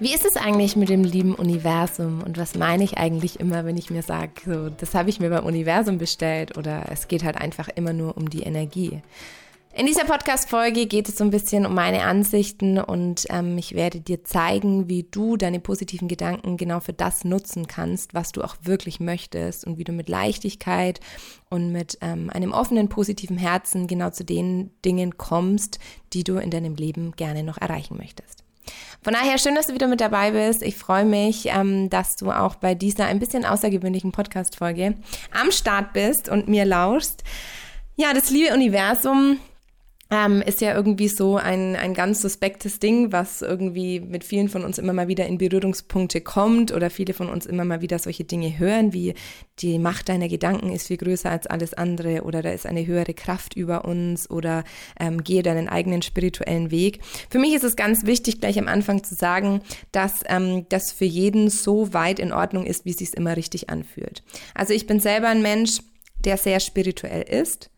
Wie ist es eigentlich mit dem lieben Universum und was meine ich eigentlich immer, wenn ich mir sage, so, das habe ich mir beim Universum bestellt oder es geht halt einfach immer nur um die Energie? In dieser Podcast-Folge geht es so ein bisschen um meine Ansichten und ähm, ich werde dir zeigen, wie du deine positiven Gedanken genau für das nutzen kannst, was du auch wirklich möchtest und wie du mit Leichtigkeit und mit ähm, einem offenen, positiven Herzen genau zu den Dingen kommst, die du in deinem Leben gerne noch erreichen möchtest. Von daher schön, dass du wieder mit dabei bist. Ich freue mich, ähm, dass du auch bei dieser ein bisschen außergewöhnlichen Podcast-Folge am Start bist und mir lauschst. Ja, das liebe Universum ähm, ist ja irgendwie so ein, ein ganz suspektes Ding, was irgendwie mit vielen von uns immer mal wieder in Berührungspunkte kommt oder viele von uns immer mal wieder solche Dinge hören, wie die Macht deiner Gedanken ist viel größer als alles andere oder da ist eine höhere Kraft über uns oder ähm, gehe deinen eigenen spirituellen Weg. Für mich ist es ganz wichtig, gleich am Anfang zu sagen, dass ähm, das für jeden so weit in Ordnung ist, wie es sich immer richtig anfühlt. Also ich bin selber ein Mensch, der sehr spirituell ist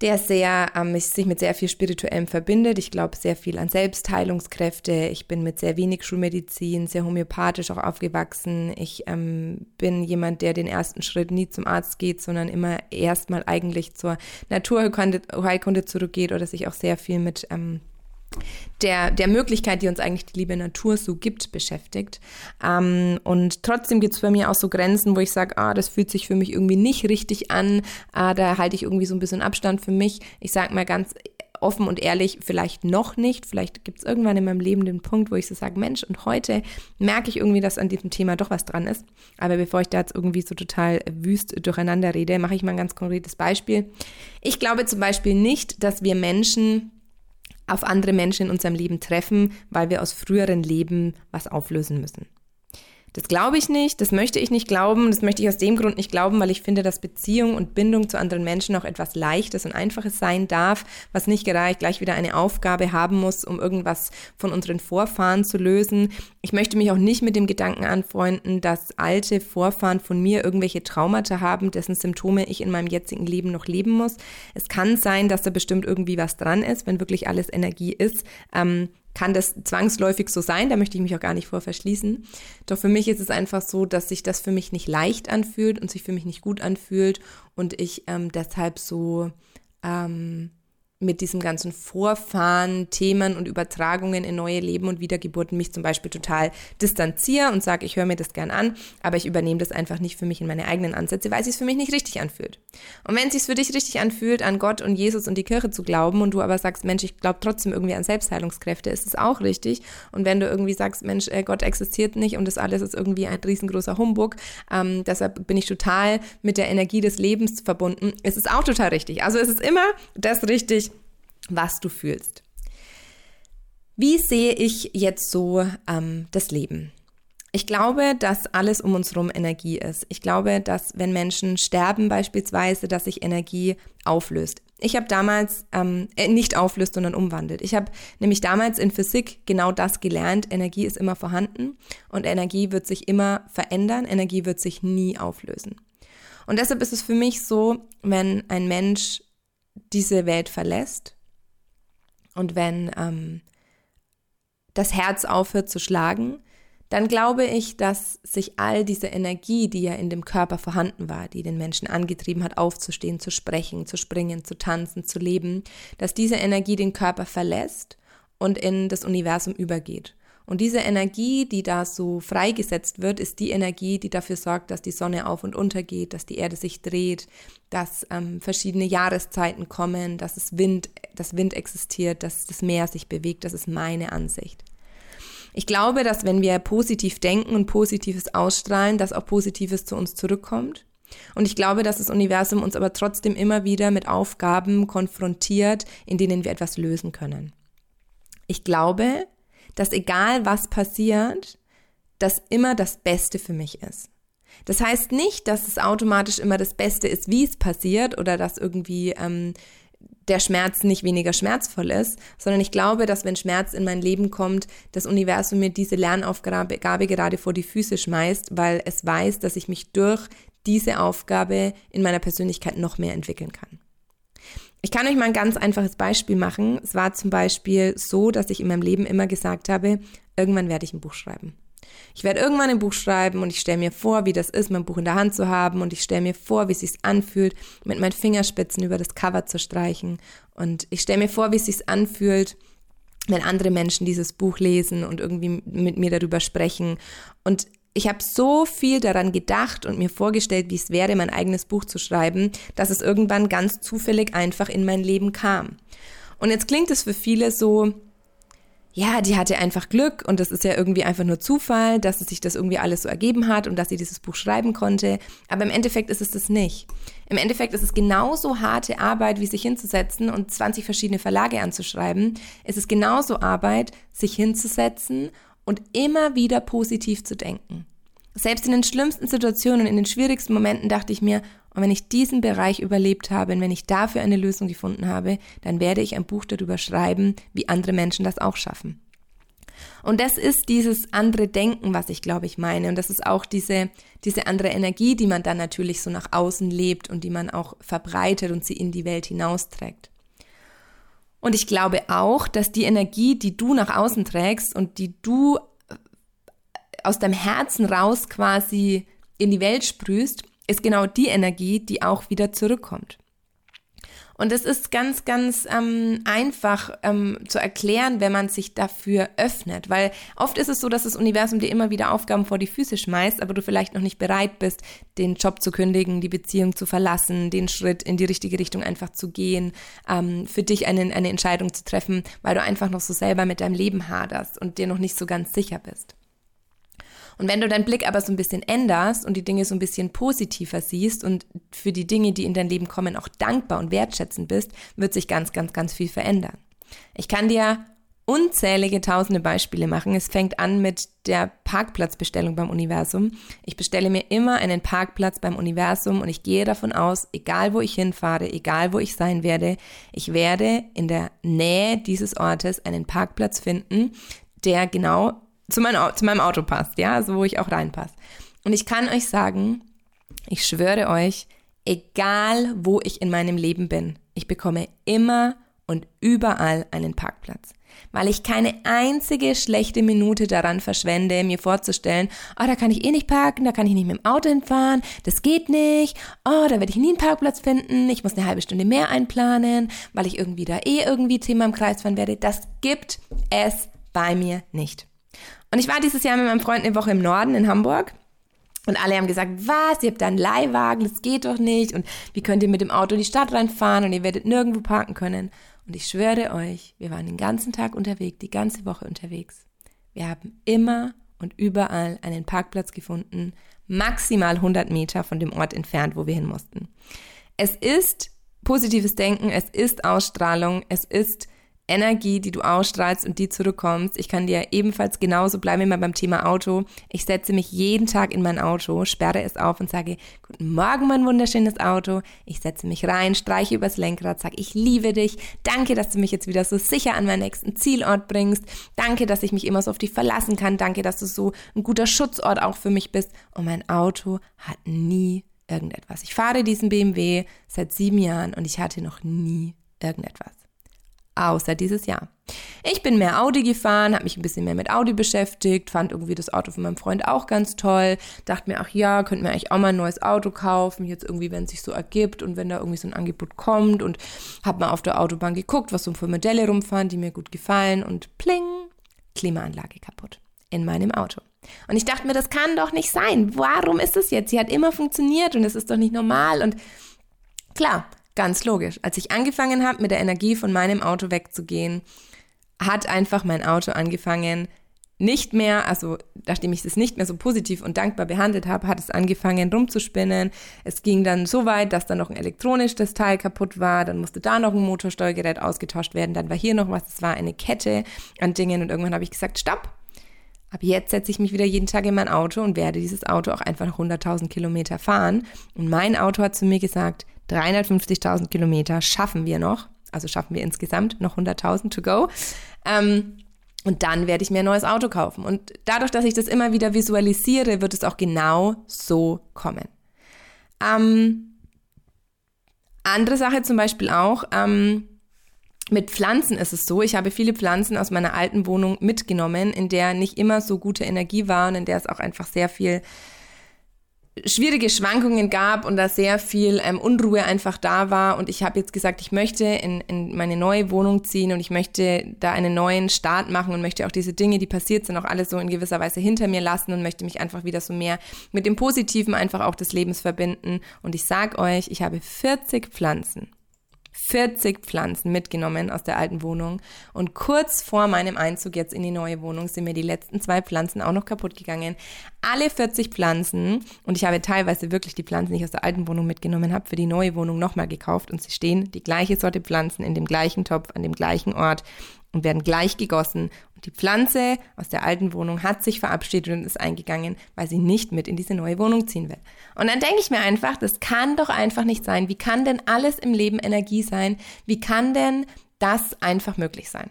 der sehr ähm, sich mit sehr viel Spirituellem verbindet. Ich glaube sehr viel an Selbstheilungskräfte. Ich bin mit sehr wenig Schulmedizin, sehr homöopathisch auch aufgewachsen. Ich ähm, bin jemand, der den ersten Schritt nie zum Arzt geht, sondern immer erstmal eigentlich zur Naturheilkunde zurückgeht oder sich auch sehr viel mit ähm, der, der Möglichkeit, die uns eigentlich die liebe Natur so gibt, beschäftigt. Ähm, und trotzdem gibt es bei mir auch so Grenzen, wo ich sage, ah, das fühlt sich für mich irgendwie nicht richtig an, ah, da halte ich irgendwie so ein bisschen Abstand für mich. Ich sage mal ganz offen und ehrlich, vielleicht noch nicht. Vielleicht gibt es irgendwann in meinem Leben den Punkt, wo ich so sage, Mensch, und heute merke ich irgendwie, dass an diesem Thema doch was dran ist. Aber bevor ich da jetzt irgendwie so total wüst durcheinander rede, mache ich mal ein ganz konkretes Beispiel. Ich glaube zum Beispiel nicht, dass wir Menschen auf andere Menschen in unserem Leben treffen, weil wir aus früheren Leben was auflösen müssen. Das glaube ich nicht, das möchte ich nicht glauben, das möchte ich aus dem Grund nicht glauben, weil ich finde, dass Beziehung und Bindung zu anderen Menschen auch etwas Leichtes und Einfaches sein darf, was nicht gereicht gleich wieder eine Aufgabe haben muss, um irgendwas von unseren Vorfahren zu lösen. Ich möchte mich auch nicht mit dem Gedanken anfreunden, dass alte Vorfahren von mir irgendwelche Traumata haben, dessen Symptome ich in meinem jetzigen Leben noch leben muss. Es kann sein, dass da bestimmt irgendwie was dran ist, wenn wirklich alles Energie ist. Ähm, kann das zwangsläufig so sein, da möchte ich mich auch gar nicht vor verschließen. Doch für mich ist es einfach so, dass sich das für mich nicht leicht anfühlt und sich für mich nicht gut anfühlt und ich ähm, deshalb so ähm, mit diesem ganzen Vorfahren, Themen und Übertragungen in neue Leben und Wiedergeburten mich zum Beispiel total distanziere und sage, ich höre mir das gern an, aber ich übernehme das einfach nicht für mich in meine eigenen Ansätze, weil es sich für mich nicht richtig anfühlt. Und wenn es sich für dich richtig anfühlt, an Gott und Jesus und die Kirche zu glauben und du aber sagst, Mensch, ich glaube trotzdem irgendwie an Selbstheilungskräfte, ist es auch richtig. Und wenn du irgendwie sagst, Mensch, äh, Gott existiert nicht und das alles ist irgendwie ein riesengroßer Humbug, ähm, deshalb bin ich total mit der Energie des Lebens verbunden, ist es auch total richtig. Also es ist immer das richtig, was du fühlst. Wie sehe ich jetzt so ähm, das Leben? Ich glaube, dass alles um uns herum Energie ist. Ich glaube, dass wenn Menschen sterben beispielsweise, dass sich Energie auflöst. Ich habe damals ähm, äh, nicht auflöst, sondern umwandelt. Ich habe nämlich damals in Physik genau das gelernt. Energie ist immer vorhanden und Energie wird sich immer verändern. Energie wird sich nie auflösen. Und deshalb ist es für mich so, wenn ein Mensch diese Welt verlässt, und wenn ähm, das Herz aufhört zu schlagen, dann glaube ich, dass sich all diese Energie, die ja in dem Körper vorhanden war, die den Menschen angetrieben hat, aufzustehen, zu sprechen, zu springen, zu tanzen, zu leben, dass diese Energie den Körper verlässt und in das Universum übergeht. Und diese Energie, die da so freigesetzt wird, ist die Energie, die dafür sorgt, dass die Sonne auf und unter geht, dass die Erde sich dreht, dass ähm, verschiedene Jahreszeiten kommen, dass es Wind, dass Wind existiert, dass das Meer sich bewegt. Das ist meine Ansicht. Ich glaube, dass wenn wir positiv denken und Positives ausstrahlen, dass auch Positives zu uns zurückkommt. Und ich glaube, dass das Universum uns aber trotzdem immer wieder mit Aufgaben konfrontiert, in denen wir etwas lösen können. Ich glaube, dass egal was passiert, das immer das Beste für mich ist. Das heißt nicht, dass es automatisch immer das Beste ist, wie es passiert oder dass irgendwie ähm, der Schmerz nicht weniger schmerzvoll ist, sondern ich glaube, dass wenn Schmerz in mein Leben kommt, das Universum mir diese Lernaufgabe gerade vor die Füße schmeißt, weil es weiß, dass ich mich durch diese Aufgabe in meiner Persönlichkeit noch mehr entwickeln kann. Ich kann euch mal ein ganz einfaches Beispiel machen. Es war zum Beispiel so, dass ich in meinem Leben immer gesagt habe, irgendwann werde ich ein Buch schreiben. Ich werde irgendwann ein Buch schreiben und ich stelle mir vor, wie das ist, mein Buch in der Hand zu haben und ich stelle mir vor, wie es sich anfühlt, mit meinen Fingerspitzen über das Cover zu streichen und ich stelle mir vor, wie es sich anfühlt, wenn andere Menschen dieses Buch lesen und irgendwie mit mir darüber sprechen und ich habe so viel daran gedacht und mir vorgestellt, wie es wäre, mein eigenes Buch zu schreiben, dass es irgendwann ganz zufällig einfach in mein Leben kam. Und jetzt klingt es für viele so, ja, die hatte einfach Glück und das ist ja irgendwie einfach nur Zufall, dass es sich das irgendwie alles so ergeben hat und dass sie dieses Buch schreiben konnte. Aber im Endeffekt ist es das nicht. Im Endeffekt ist es genauso harte Arbeit, wie sich hinzusetzen und 20 verschiedene Verlage anzuschreiben. Es ist genauso Arbeit, sich hinzusetzen und immer wieder positiv zu denken. Selbst in den schlimmsten Situationen in den schwierigsten Momenten dachte ich mir, und wenn ich diesen Bereich überlebt habe und wenn ich dafür eine Lösung gefunden habe, dann werde ich ein Buch darüber schreiben, wie andere Menschen das auch schaffen. Und das ist dieses andere Denken, was ich glaube ich meine. Und das ist auch diese, diese andere Energie, die man dann natürlich so nach außen lebt und die man auch verbreitet und sie in die Welt hinausträgt. Und ich glaube auch, dass die Energie, die du nach außen trägst und die du aus deinem Herzen raus quasi in die Welt sprühst, ist genau die Energie, die auch wieder zurückkommt. Und es ist ganz, ganz ähm, einfach ähm, zu erklären, wenn man sich dafür öffnet. Weil oft ist es so, dass das Universum dir immer wieder Aufgaben vor die Füße schmeißt, aber du vielleicht noch nicht bereit bist, den Job zu kündigen, die Beziehung zu verlassen, den Schritt in die richtige Richtung einfach zu gehen, ähm, für dich eine, eine Entscheidung zu treffen, weil du einfach noch so selber mit deinem Leben haderst und dir noch nicht so ganz sicher bist. Und wenn du deinen Blick aber so ein bisschen änderst und die Dinge so ein bisschen positiver siehst und für die Dinge, die in dein Leben kommen, auch dankbar und wertschätzend bist, wird sich ganz, ganz, ganz viel verändern. Ich kann dir unzählige tausende Beispiele machen. Es fängt an mit der Parkplatzbestellung beim Universum. Ich bestelle mir immer einen Parkplatz beim Universum und ich gehe davon aus, egal wo ich hinfahre, egal wo ich sein werde, ich werde in der Nähe dieses Ortes einen Parkplatz finden, der genau zu, mein, zu meinem Auto passt, ja, also wo ich auch reinpasse. Und ich kann euch sagen, ich schwöre euch, egal wo ich in meinem Leben bin, ich bekomme immer und überall einen Parkplatz. Weil ich keine einzige schlechte Minute daran verschwende, mir vorzustellen, oh, da kann ich eh nicht parken, da kann ich nicht mit dem Auto hinfahren, das geht nicht, oh, da werde ich nie einen Parkplatz finden, ich muss eine halbe Stunde mehr einplanen, weil ich irgendwie da eh irgendwie Thema im Kreis fahren werde. Das gibt es bei mir nicht. Und ich war dieses Jahr mit meinem Freund eine Woche im Norden in Hamburg. Und alle haben gesagt, was, ihr habt da einen Leihwagen, das geht doch nicht. Und wie könnt ihr mit dem Auto in die Stadt reinfahren und ihr werdet nirgendwo parken können. Und ich schwöre euch, wir waren den ganzen Tag unterwegs, die ganze Woche unterwegs. Wir haben immer und überall einen Parkplatz gefunden, maximal 100 Meter von dem Ort entfernt, wo wir hin mussten. Es ist positives Denken, es ist Ausstrahlung, es ist Energie, die du ausstrahlst und die zurückkommst. Ich kann dir ebenfalls genauso, bleiben mal beim Thema Auto. Ich setze mich jeden Tag in mein Auto, sperre es auf und sage, guten Morgen, mein wunderschönes Auto. Ich setze mich rein, streiche übers Lenkrad, sage, ich liebe dich. Danke, dass du mich jetzt wieder so sicher an meinen nächsten Zielort bringst. Danke, dass ich mich immer so auf dich verlassen kann. Danke, dass du so ein guter Schutzort auch für mich bist. Und mein Auto hat nie irgendetwas. Ich fahre diesen BMW seit sieben Jahren und ich hatte noch nie irgendetwas außer dieses Jahr. Ich bin mehr Audi gefahren, habe mich ein bisschen mehr mit Audi beschäftigt, fand irgendwie das Auto von meinem Freund auch ganz toll, dachte mir, ach ja, könnte mir eigentlich auch mal ein neues Auto kaufen, jetzt irgendwie, wenn es sich so ergibt und wenn da irgendwie so ein Angebot kommt und habe mal auf der Autobahn geguckt, was so für Modelle rumfahren, die mir gut gefallen und pling, Klimaanlage kaputt in meinem Auto. Und ich dachte mir, das kann doch nicht sein. Warum ist das jetzt? Sie hat immer funktioniert und es ist doch nicht normal und klar, Ganz logisch. Als ich angefangen habe, mit der Energie von meinem Auto wegzugehen, hat einfach mein Auto angefangen, nicht mehr, also nachdem ich es nicht mehr so positiv und dankbar behandelt habe, hat es angefangen rumzuspinnen. Es ging dann so weit, dass dann noch ein elektronisches Teil kaputt war, dann musste da noch ein Motorsteuergerät ausgetauscht werden, dann war hier noch was, es war eine Kette an Dingen und irgendwann habe ich gesagt, stopp. Ab jetzt setze ich mich wieder jeden Tag in mein Auto und werde dieses Auto auch einfach noch 100.000 Kilometer fahren. Und mein Auto hat zu mir gesagt, 350.000 Kilometer schaffen wir noch. Also schaffen wir insgesamt noch 100.000 to go. Ähm, und dann werde ich mir ein neues Auto kaufen. Und dadurch, dass ich das immer wieder visualisiere, wird es auch genau so kommen. Ähm, andere Sache zum Beispiel auch, ähm, mit Pflanzen ist es so, ich habe viele Pflanzen aus meiner alten Wohnung mitgenommen, in der nicht immer so gute Energie war und in der es auch einfach sehr viel schwierige Schwankungen gab und da sehr viel ähm, Unruhe einfach da war. Und ich habe jetzt gesagt, ich möchte in, in meine neue Wohnung ziehen und ich möchte da einen neuen Start machen und möchte auch diese Dinge, die passiert sind, auch alles so in gewisser Weise hinter mir lassen und möchte mich einfach wieder so mehr mit dem Positiven einfach auch des Lebens verbinden. Und ich sag euch, ich habe 40 Pflanzen 40 Pflanzen mitgenommen aus der alten Wohnung. Und kurz vor meinem Einzug jetzt in die neue Wohnung sind mir die letzten zwei Pflanzen auch noch kaputt gegangen. Alle 40 Pflanzen, und ich habe teilweise wirklich die Pflanzen, die ich aus der alten Wohnung mitgenommen habe, für die neue Wohnung nochmal gekauft. Und sie stehen die gleiche Sorte Pflanzen in dem gleichen Topf, an dem gleichen Ort und werden gleich gegossen. Die Pflanze aus der alten Wohnung hat sich verabschiedet und ist eingegangen, weil sie nicht mit in diese neue Wohnung ziehen will. Und dann denke ich mir einfach, das kann doch einfach nicht sein. Wie kann denn alles im Leben Energie sein? Wie kann denn das einfach möglich sein?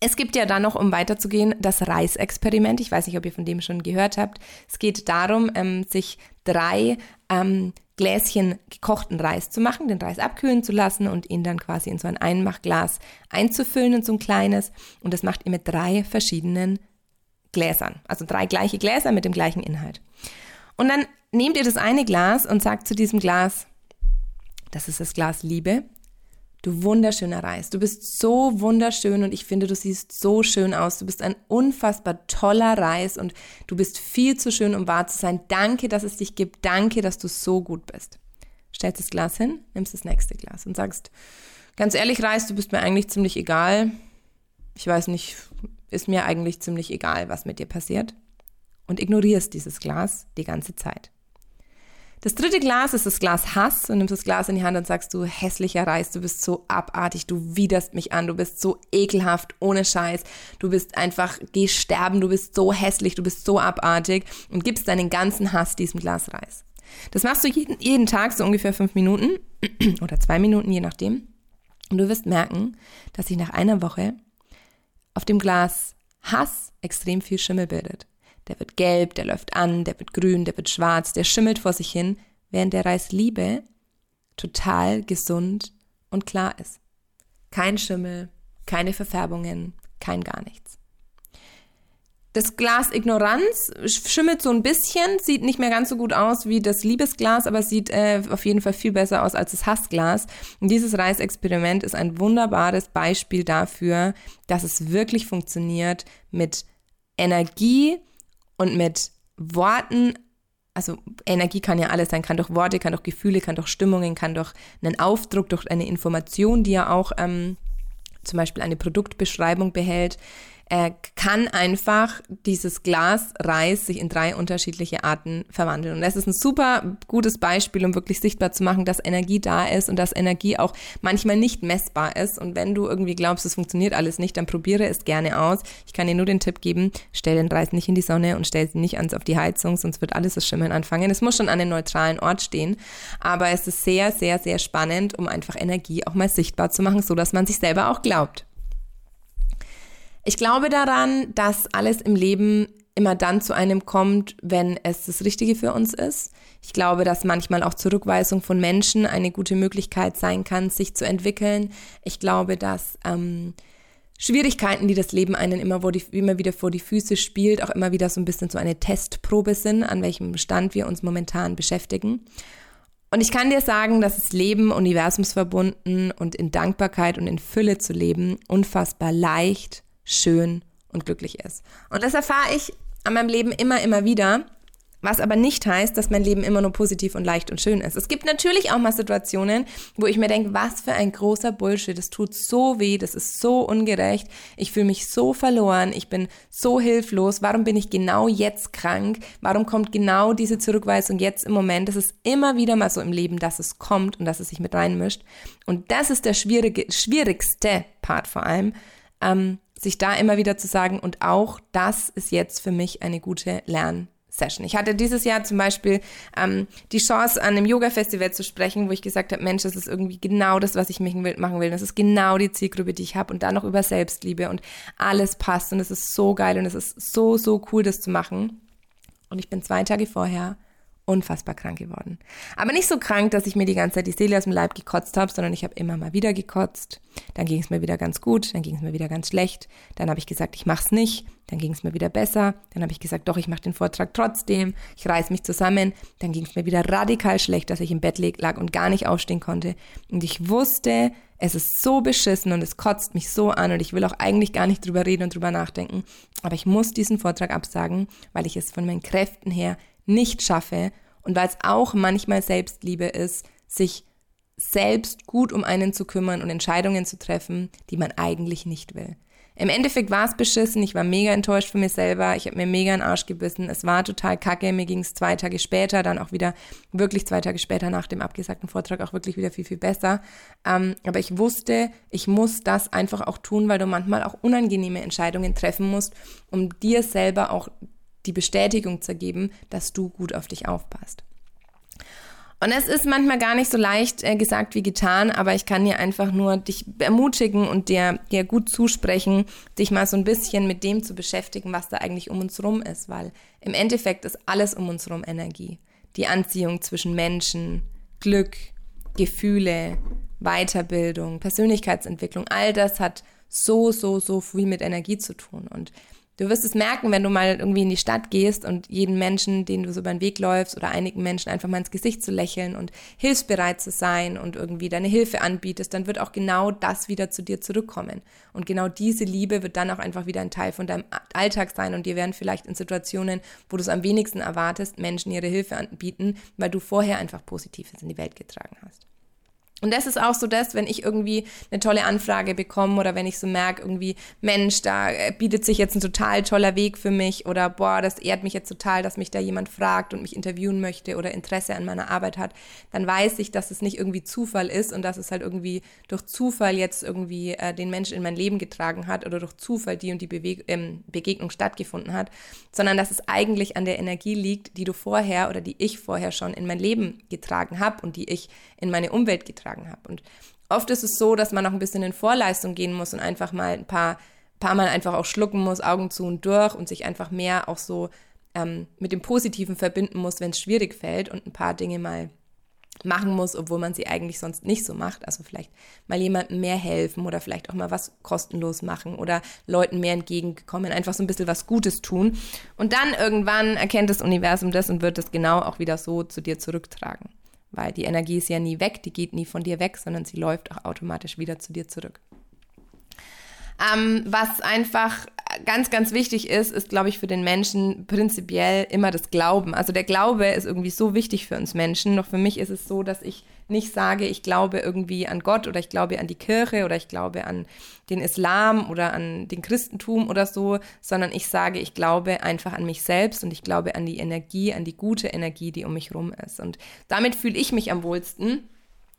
Es gibt ja dann noch, um weiterzugehen, das Reisexperiment. Ich weiß nicht, ob ihr von dem schon gehört habt. Es geht darum, ähm, sich drei ähm, Gläschen gekochten Reis zu machen, den Reis abkühlen zu lassen und ihn dann quasi in so ein Einmachglas einzufüllen in so ein kleines. Und das macht ihr mit drei verschiedenen Gläsern. Also drei gleiche Gläser mit dem gleichen Inhalt. Und dann nehmt ihr das eine Glas und sagt zu diesem Glas, das ist das Glas Liebe. Du wunderschöner Reis. Du bist so wunderschön und ich finde, du siehst so schön aus. Du bist ein unfassbar toller Reis und du bist viel zu schön, um wahr zu sein. Danke, dass es dich gibt. Danke, dass du so gut bist. Stellst das Glas hin, nimmst das nächste Glas und sagst, ganz ehrlich, Reis, du bist mir eigentlich ziemlich egal. Ich weiß nicht, ist mir eigentlich ziemlich egal, was mit dir passiert. Und ignorierst dieses Glas die ganze Zeit. Das dritte Glas ist das Glas Hass und nimmst das Glas in die Hand und sagst du, hässlicher Reis, du bist so abartig, du widerst mich an, du bist so ekelhaft, ohne Scheiß, du bist einfach, geh sterben, du bist so hässlich, du bist so abartig und gibst deinen ganzen Hass diesem Glas Reis. Das machst du jeden, jeden Tag so ungefähr fünf Minuten oder zwei Minuten, je nachdem. Und du wirst merken, dass sich nach einer Woche auf dem Glas Hass extrem viel Schimmel bildet. Der wird gelb, der läuft an, der wird grün, der wird schwarz, der schimmelt vor sich hin, während der Reis Liebe total gesund und klar ist. Kein Schimmel, keine Verfärbungen, kein gar nichts. Das Glas Ignoranz schimmelt so ein bisschen, sieht nicht mehr ganz so gut aus wie das Liebesglas, aber sieht äh, auf jeden Fall viel besser aus als das Hassglas. Und dieses Reisexperiment ist ein wunderbares Beispiel dafür, dass es wirklich funktioniert mit Energie und mit Worten, also Energie kann ja alles sein, kann durch Worte, kann durch Gefühle, kann durch Stimmungen, kann durch einen Aufdruck, durch eine Information, die ja auch ähm, zum Beispiel eine Produktbeschreibung behält, er kann einfach dieses Glas Reis sich in drei unterschiedliche Arten verwandeln. Und das ist ein super gutes Beispiel, um wirklich sichtbar zu machen, dass Energie da ist und dass Energie auch manchmal nicht messbar ist. Und wenn du irgendwie glaubst, es funktioniert alles nicht, dann probiere es gerne aus. Ich kann dir nur den Tipp geben, stell den Reis nicht in die Sonne und stell sie nicht ans auf die Heizung, sonst wird alles das Schimmern anfangen. Es muss schon an einem neutralen Ort stehen. Aber es ist sehr, sehr, sehr spannend, um einfach Energie auch mal sichtbar zu machen, so dass man sich selber auch glaubt. Ich glaube daran, dass alles im Leben immer dann zu einem kommt, wenn es das Richtige für uns ist. Ich glaube, dass manchmal auch Zurückweisung von Menschen eine gute Möglichkeit sein kann, sich zu entwickeln. Ich glaube, dass ähm, Schwierigkeiten, die das Leben einen immer, die, immer wieder vor die Füße spielt, auch immer wieder so ein bisschen so eine Testprobe sind, an welchem Stand wir uns momentan beschäftigen. Und ich kann dir sagen, dass das Leben universumsverbunden und in Dankbarkeit und in Fülle zu leben unfassbar leicht, schön und glücklich ist. Und das erfahre ich an meinem Leben immer, immer wieder. Was aber nicht heißt, dass mein Leben immer nur positiv und leicht und schön ist. Es gibt natürlich auch mal Situationen, wo ich mir denke, was für ein großer Bullshit. Das tut so weh, das ist so ungerecht. Ich fühle mich so verloren, ich bin so hilflos. Warum bin ich genau jetzt krank? Warum kommt genau diese Zurückweisung jetzt im Moment? Das ist immer wieder mal so im Leben, dass es kommt und dass es sich mit reinmischt. Und das ist der schwierige, schwierigste Part vor allem. Ähm, sich da immer wieder zu sagen, und auch das ist jetzt für mich eine gute Lernsession. Ich hatte dieses Jahr zum Beispiel ähm, die Chance, an einem Yoga-Festival zu sprechen, wo ich gesagt habe, Mensch, das ist irgendwie genau das, was ich. Machen will. Das ist genau die Zielgruppe, die ich habe. Und dann noch über Selbstliebe und alles passt. Und es ist so geil und es ist so, so cool, das zu machen. Und ich bin zwei Tage vorher unfassbar krank geworden. Aber nicht so krank, dass ich mir die ganze Zeit die Seele aus dem Leib gekotzt habe, sondern ich habe immer mal wieder gekotzt. Dann ging es mir wieder ganz gut, dann ging es mir wieder ganz schlecht. Dann habe ich gesagt, ich mach's nicht. Dann ging es mir wieder besser. Dann habe ich gesagt, doch, ich mache den Vortrag trotzdem. Ich reiß mich zusammen. Dann ging es mir wieder radikal schlecht, dass ich im Bett lag und gar nicht aufstehen konnte. Und ich wusste, es ist so beschissen und es kotzt mich so an und ich will auch eigentlich gar nicht drüber reden und drüber nachdenken. Aber ich muss diesen Vortrag absagen, weil ich es von meinen Kräften her nicht schaffe und weil es auch manchmal Selbstliebe ist, sich selbst gut um einen zu kümmern und Entscheidungen zu treffen, die man eigentlich nicht will. Im Endeffekt war es beschissen, ich war mega enttäuscht von mir selber, ich habe mir mega in den Arsch gebissen, es war total kacke, mir ging es zwei Tage später, dann auch wieder, wirklich zwei Tage später nach dem abgesagten Vortrag auch wirklich wieder viel, viel besser. Ähm, aber ich wusste, ich muss das einfach auch tun, weil du manchmal auch unangenehme Entscheidungen treffen musst, um dir selber auch die Bestätigung zu geben, dass du gut auf dich aufpasst. Und es ist manchmal gar nicht so leicht äh, gesagt wie getan, aber ich kann dir einfach nur dich ermutigen und dir, dir gut zusprechen, dich mal so ein bisschen mit dem zu beschäftigen, was da eigentlich um uns rum ist, weil im Endeffekt ist alles um uns rum Energie. Die Anziehung zwischen Menschen, Glück, Gefühle, Weiterbildung, Persönlichkeitsentwicklung, all das hat so, so, so viel mit Energie zu tun. Und Du wirst es merken, wenn du mal irgendwie in die Stadt gehst und jeden Menschen, den du so über den Weg läufst oder einigen Menschen einfach mal ins Gesicht zu lächeln und hilfsbereit zu sein und irgendwie deine Hilfe anbietest, dann wird auch genau das wieder zu dir zurückkommen. Und genau diese Liebe wird dann auch einfach wieder ein Teil von deinem Alltag sein und dir werden vielleicht in Situationen, wo du es am wenigsten erwartest, Menschen ihre Hilfe anbieten, weil du vorher einfach Positives in die Welt getragen hast. Und das ist auch so das, wenn ich irgendwie eine tolle Anfrage bekomme oder wenn ich so merke, irgendwie, Mensch, da äh, bietet sich jetzt ein total toller Weg für mich oder boah, das ehrt mich jetzt total, dass mich da jemand fragt und mich interviewen möchte oder Interesse an meiner Arbeit hat, dann weiß ich, dass es nicht irgendwie Zufall ist und dass es halt irgendwie durch Zufall jetzt irgendwie äh, den Menschen in mein Leben getragen hat oder durch Zufall die und die Beweg ähm, Begegnung stattgefunden hat, sondern dass es eigentlich an der Energie liegt, die du vorher oder die ich vorher schon in mein Leben getragen habe und die ich in meine Umwelt getragen beigetragen habe. Und oft ist es so, dass man noch ein bisschen in Vorleistung gehen muss und einfach mal ein paar, paar Mal einfach auch schlucken muss, Augen zu und durch und sich einfach mehr auch so ähm, mit dem Positiven verbinden muss, wenn es schwierig fällt und ein paar Dinge mal machen muss, obwohl man sie eigentlich sonst nicht so macht. Also vielleicht mal jemandem mehr helfen oder vielleicht auch mal was kostenlos machen oder Leuten mehr entgegenkommen, einfach so ein bisschen was Gutes tun. Und dann irgendwann erkennt das Universum das und wird es genau auch wieder so zu dir zurücktragen weil die Energie ist ja nie weg, die geht nie von dir weg, sondern sie läuft auch automatisch wieder zu dir zurück. Ähm, was einfach ganz, ganz wichtig ist, ist, glaube ich, für den Menschen prinzipiell immer das Glauben. Also der Glaube ist irgendwie so wichtig für uns Menschen. Noch für mich ist es so, dass ich nicht sage, ich glaube irgendwie an Gott oder ich glaube an die Kirche oder ich glaube an den Islam oder an den Christentum oder so, sondern ich sage, ich glaube einfach an mich selbst und ich glaube an die Energie, an die gute Energie, die um mich rum ist. Und damit fühle ich mich am wohlsten.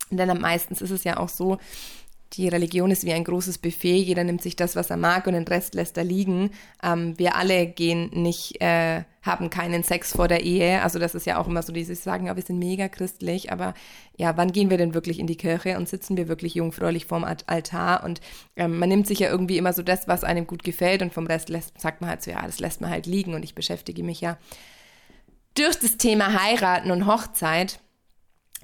Denn meistens ist es ja auch so, die Religion ist wie ein großes Buffet, jeder nimmt sich das, was er mag und den Rest lässt er liegen. Ähm, wir alle gehen nicht, äh, haben keinen Sex vor der Ehe. Also das ist ja auch immer so, dieses sagen, ja, wir sind mega christlich, aber ja, wann gehen wir denn wirklich in die Kirche und sitzen wir wirklich jungfräulich vorm Altar? Und ähm, man nimmt sich ja irgendwie immer so das, was einem gut gefällt und vom Rest lässt, sagt man halt so, ja, das lässt man halt liegen und ich beschäftige mich ja durch das Thema Heiraten und Hochzeit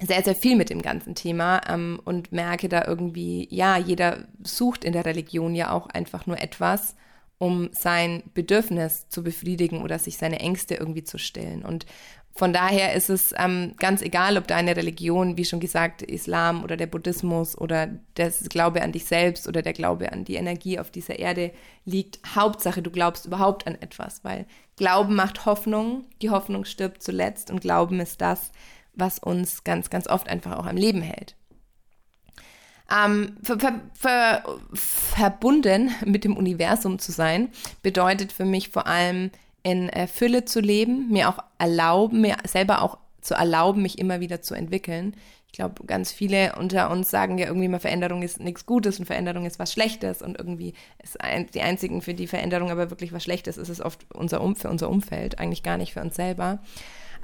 sehr, sehr viel mit dem ganzen Thema ähm, und merke da irgendwie, ja, jeder sucht in der Religion ja auch einfach nur etwas, um sein Bedürfnis zu befriedigen oder sich seine Ängste irgendwie zu stillen. Und von daher ist es ähm, ganz egal, ob deine Religion, wie schon gesagt, Islam oder der Buddhismus oder der Glaube an dich selbst oder der Glaube an die Energie auf dieser Erde liegt. Hauptsache, du glaubst überhaupt an etwas, weil Glauben macht Hoffnung, die Hoffnung stirbt zuletzt und Glauben ist das, was uns ganz, ganz oft einfach auch am Leben hält. Ähm, ver, ver, ver, verbunden mit dem Universum zu sein, bedeutet für mich vor allem in äh, Fülle zu leben, mir auch erlauben, mir selber auch zu erlauben, mich immer wieder zu entwickeln. Ich glaube, ganz viele unter uns sagen ja irgendwie mal, Veränderung ist nichts Gutes und Veränderung ist was Schlechtes und irgendwie ist ein, die einzigen, für die Veränderung aber wirklich was Schlechtes ist, ist oft unser um, für unser Umfeld, eigentlich gar nicht für uns selber.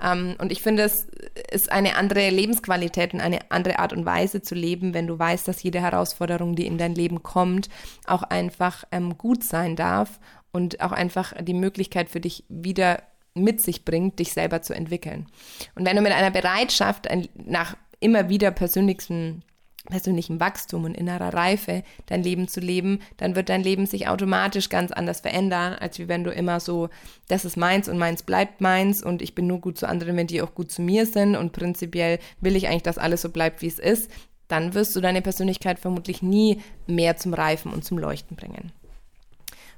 Ähm, und ich finde, es ist eine andere Lebensqualität und eine andere Art und Weise zu leben, wenn du weißt, dass jede Herausforderung, die in dein Leben kommt, auch einfach ähm, gut sein darf und auch einfach die Möglichkeit für dich wieder mit sich bringt, dich selber zu entwickeln. Und wenn du mit einer Bereitschaft nach immer wieder persönlichen persönlichem Wachstum und innerer Reife dein Leben zu leben, dann wird dein Leben sich automatisch ganz anders verändern, als wie wenn du immer so, das ist meins und meins bleibt meins und ich bin nur gut zu anderen, wenn die auch gut zu mir sind und prinzipiell will ich eigentlich, dass alles so bleibt, wie es ist, dann wirst du deine Persönlichkeit vermutlich nie mehr zum Reifen und zum Leuchten bringen.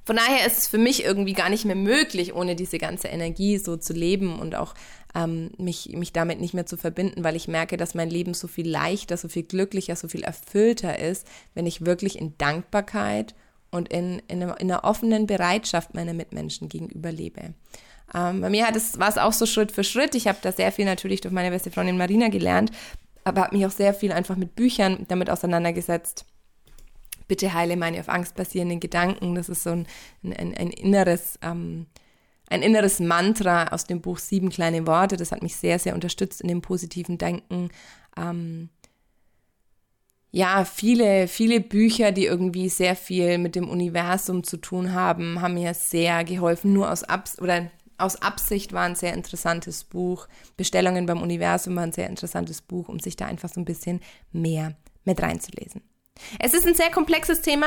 Von daher ist es für mich irgendwie gar nicht mehr möglich, ohne diese ganze Energie so zu leben und auch ähm, mich, mich damit nicht mehr zu verbinden, weil ich merke, dass mein Leben so viel leichter, so viel glücklicher, so viel erfüllter ist, wenn ich wirklich in Dankbarkeit und in, in, einer, in einer offenen Bereitschaft meiner Mitmenschen gegenüber lebe. Ähm, bei mir hat es, war es auch so Schritt für Schritt. Ich habe da sehr viel natürlich durch meine beste Freundin Marina gelernt, aber habe mich auch sehr viel einfach mit Büchern damit auseinandergesetzt. Bitte heile meine auf Angst basierenden Gedanken. Das ist so ein, ein, ein inneres ähm, ein inneres Mantra aus dem Buch Sieben kleine Worte. Das hat mich sehr, sehr unterstützt in dem positiven Denken. Ähm, ja, viele, viele Bücher, die irgendwie sehr viel mit dem Universum zu tun haben, haben mir sehr geholfen. Nur aus Abs oder aus Absicht war ein sehr interessantes Buch. Bestellungen beim Universum war ein sehr interessantes Buch, um sich da einfach so ein bisschen mehr mit reinzulesen. Es ist ein sehr komplexes Thema,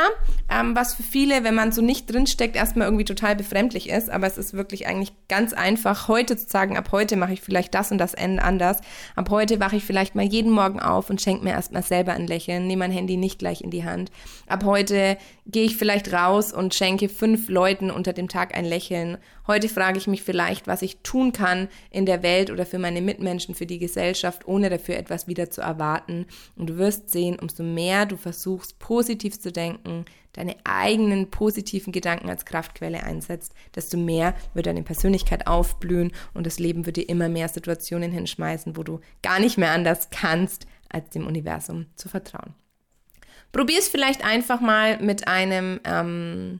ähm, was für viele, wenn man so nicht drinsteckt, erstmal irgendwie total befremdlich ist. Aber es ist wirklich eigentlich ganz einfach, heute zu sagen, ab heute mache ich vielleicht das und das Ende anders. Ab heute wache ich vielleicht mal jeden Morgen auf und schenke mir erstmal selber ein Lächeln, nehme mein Handy nicht gleich in die Hand. Ab heute gehe ich vielleicht raus und schenke fünf Leuten unter dem Tag ein Lächeln. Heute frage ich mich vielleicht, was ich tun kann in der Welt oder für meine Mitmenschen, für die Gesellschaft, ohne dafür etwas wieder zu erwarten. Und du wirst sehen, umso mehr du versuchst, positiv zu denken, deine eigenen positiven Gedanken als Kraftquelle einsetzt, desto mehr wird deine Persönlichkeit aufblühen und das Leben wird dir immer mehr Situationen hinschmeißen, wo du gar nicht mehr anders kannst, als dem Universum zu vertrauen. Probier es vielleicht einfach mal mit einem ähm,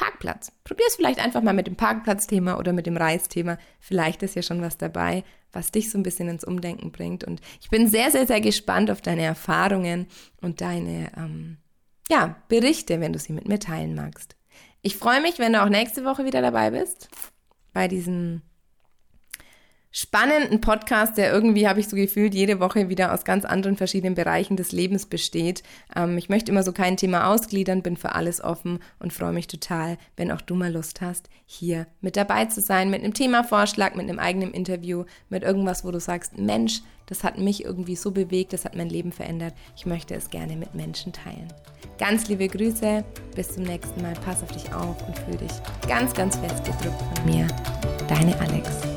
Parkplatz. Probier es vielleicht einfach mal mit dem Parkplatzthema oder mit dem Reisthema. Vielleicht ist ja schon was dabei, was dich so ein bisschen ins Umdenken bringt. Und ich bin sehr, sehr, sehr gespannt auf deine Erfahrungen und deine ähm, ja, Berichte, wenn du sie mit mir teilen magst. Ich freue mich, wenn du auch nächste Woche wieder dabei bist bei diesem spannenden Podcast, der irgendwie, habe ich so gefühlt, jede Woche wieder aus ganz anderen verschiedenen Bereichen des Lebens besteht. Ähm, ich möchte immer so kein Thema ausgliedern, bin für alles offen und freue mich total, wenn auch du mal Lust hast, hier mit dabei zu sein, mit einem Themavorschlag, mit einem eigenen Interview, mit irgendwas, wo du sagst, Mensch, das hat mich irgendwie so bewegt, das hat mein Leben verändert. Ich möchte es gerne mit Menschen teilen. Ganz liebe Grüße, bis zum nächsten Mal. Pass auf dich auf und fühl dich ganz, ganz fest gedrückt von mir. Deine Alex.